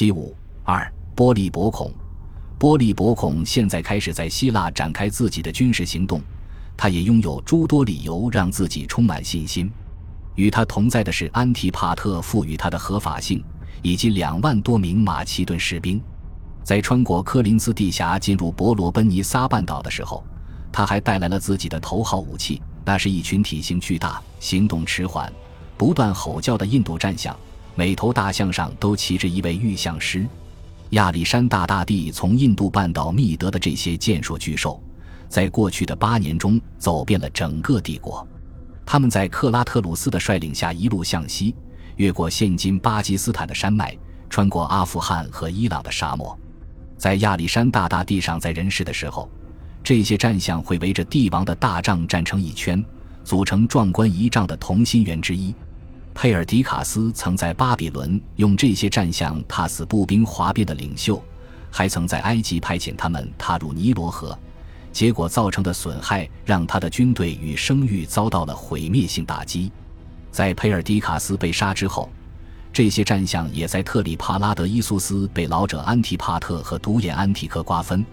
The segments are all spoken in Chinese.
七五二波利伯孔，波利伯孔现在开始在希腊展开自己的军事行动，他也拥有诸多理由让自己充满信心。与他同在的是安提帕特赋予他的合法性，以及两万多名马其顿士兵。在穿过科林斯地峡进入伯罗奔尼撒半岛的时候，他还带来了自己的头号武器，那是一群体型巨大、行动迟缓、不断吼叫的印度战象。每头大象上都骑着一位御象师。亚历山大大帝从印度半岛觅得的这些健硕巨兽，在过去的八年中走遍了整个帝国。他们在克拉特鲁斯的率领下一路向西，越过现今巴基斯坦的山脉，穿过阿富汗和伊朗的沙漠。在亚历山大大帝尚在人世的时候，这些战象会围着帝王的大帐站成一圈，组成壮观仪仗的同心圆之一。佩尔迪卡斯曾在巴比伦用这些战象踏死步兵哗变的领袖，还曾在埃及派遣他们踏入尼罗河，结果造成的损害让他的军队与声誉遭到了毁灭性打击。在佩尔迪卡斯被杀之后。这些战象也在特里帕拉德伊苏斯被老者安提帕特和独眼安提克瓜分，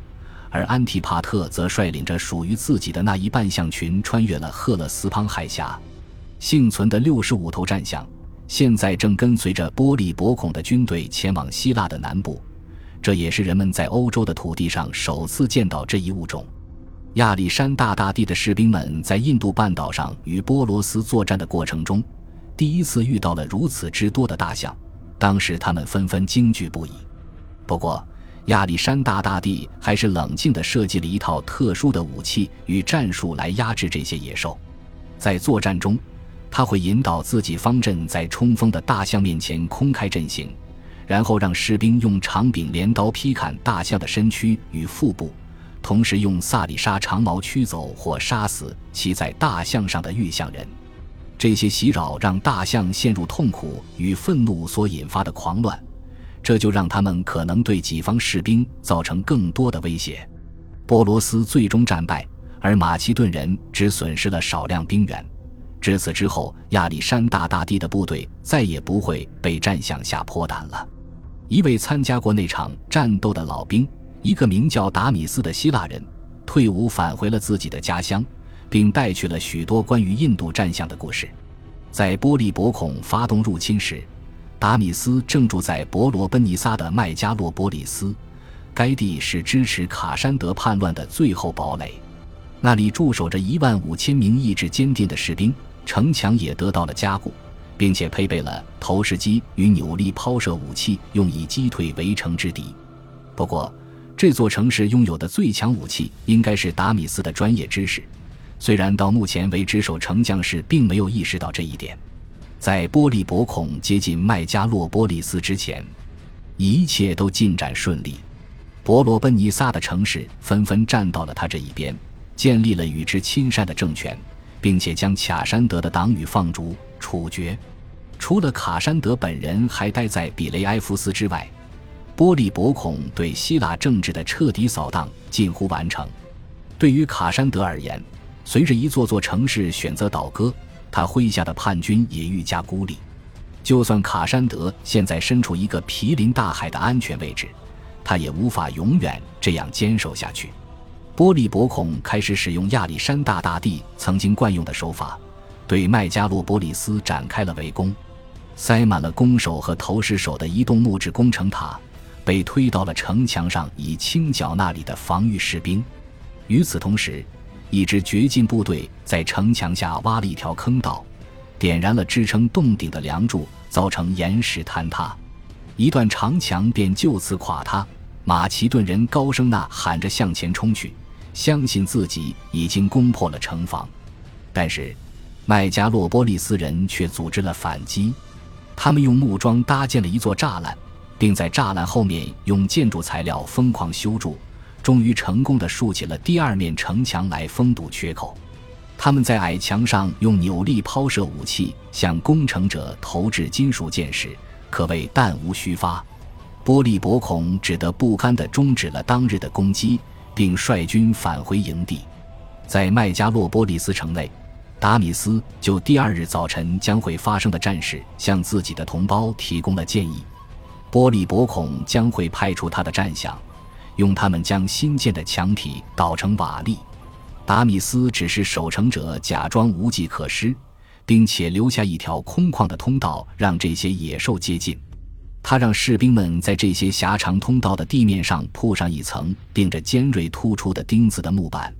而安提帕特则率领着属于自己的那一半象群穿越了赫勒斯滂海峡。幸存的六十五头战象现在正跟随着波利伯孔的军队前往希腊的南部，这也是人们在欧洲的土地上首次见到这一物种。亚历山大大帝的士兵们在印度半岛上与波罗斯作战的过程中。第一次遇到了如此之多的大象，当时他们纷纷惊惧不已。不过，亚历山大大帝还是冷静地设计了一套特殊的武器与战术来压制这些野兽。在作战中，他会引导自己方阵在冲锋的大象面前空开阵型，然后让士兵用长柄镰刀劈砍大象的身躯与腹部，同时用萨里沙长矛驱走或杀死骑在大象上的御象人。这些袭扰让大象陷入痛苦与愤怒所引发的狂乱，这就让他们可能对己方士兵造成更多的威胁。波罗斯最终战败，而马其顿人只损失了少量兵员。至此之后，亚历山大大帝的部队再也不会被战象吓破胆了。一位参加过那场战斗的老兵，一个名叫达米斯的希腊人，退伍返回了自己的家乡。并带去了许多关于印度战象的故事。在波利伯孔发动入侵时，达米斯正住在伯罗奔尼撒的麦加洛波里斯，该地是支持卡山德叛乱的最后堡垒，那里驻守着一万五千名意志坚定的士兵，城墙也得到了加固，并且配备了投石机与扭力抛射武器，用以击退围城之敌。不过，这座城市拥有的最强武器应该是达米斯的专业知识。虽然到目前为止，守城将士并没有意识到这一点，在波利伯孔接近麦加洛波利斯之前，一切都进展顺利。伯罗奔尼撒的城市纷纷站到了他这一边，建立了与之亲善的政权，并且将卡山德的党羽放逐、处决。除了卡山德本人还待在比雷埃夫斯之外，波利伯孔对希腊政治的彻底扫荡近乎完成。对于卡山德而言，随着一座座城市选择倒戈，他麾下的叛军也愈加孤立。就算卡山德现在身处一个毗邻大海的安全位置，他也无法永远这样坚守下去。波利伯孔开始使用亚历山大大帝曾经惯用的手法，对麦加洛波利斯展开了围攻。塞满了弓手和投石手的移动木质工程塔被推到了城墙上，以清剿那里的防御士兵。与此同时，一支掘进部队在城墙下挖了一条坑道，点燃了支撑洞顶的梁柱，造成岩石坍塌，一段长墙便就此垮塌。马其顿人高声呐喊着向前冲去，相信自己已经攻破了城防。但是，麦加洛波利斯人却组织了反击，他们用木桩搭建了一座栅栏，并在栅栏后面用建筑材料疯狂修筑。终于成功的竖起了第二面城墙来封堵缺口。他们在矮墙上用扭力抛射武器向攻城者投掷金属箭时，可谓弹无虚发。波利伯孔只得不甘地终止了当日的攻击，并率军返回营地。在麦加洛波利斯城内，达米斯就第二日早晨将会发生的战事向自己的同胞提供了建议。波利伯孔将会派出他的战象，用他们将新建的墙体捣成瓦砾。达米斯只是守城者，假装无计可施，并且留下一条空旷的通道，让这些野兽接近。他让士兵们在这些狭长通道的地面上铺上一层钉着尖锐突出的钉子的木板，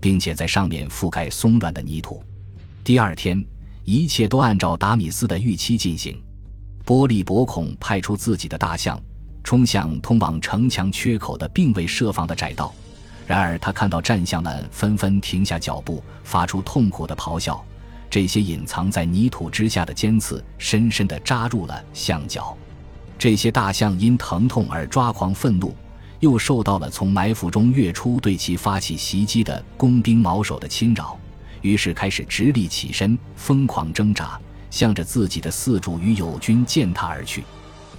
并且在上面覆盖松软的泥土。第二天，一切都按照达米斯的预期进行。波利伯孔派出自己的大象，冲向通往城墙缺口的并未设防的窄道。然而，他看到战象们纷纷停下脚步，发出痛苦的咆哮。这些隐藏在泥土之下的尖刺深深地扎入了象脚。这些大象因疼痛而抓狂愤怒，又受到了从埋伏中跃出对其发起袭击的工兵矛手的侵扰，于是开始直立起身，疯狂挣扎，向着自己的四主与友军践踏而去。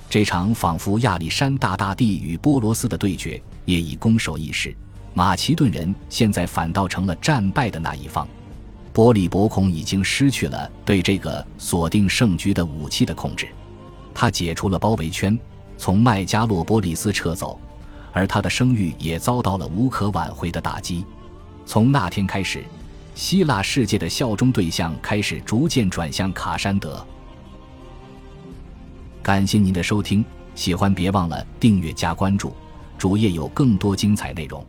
这场仿佛亚历山大大帝与波罗斯的对决也已攻守易势，马其顿人现在反倒成了战败的那一方。波利伯孔已经失去了对这个锁定胜局的武器的控制。他解除了包围圈，从麦加洛波利斯撤走，而他的声誉也遭到了无可挽回的打击。从那天开始，希腊世界的效忠对象开始逐渐转向卡山德。感谢您的收听，喜欢别忘了订阅加关注，主页有更多精彩内容。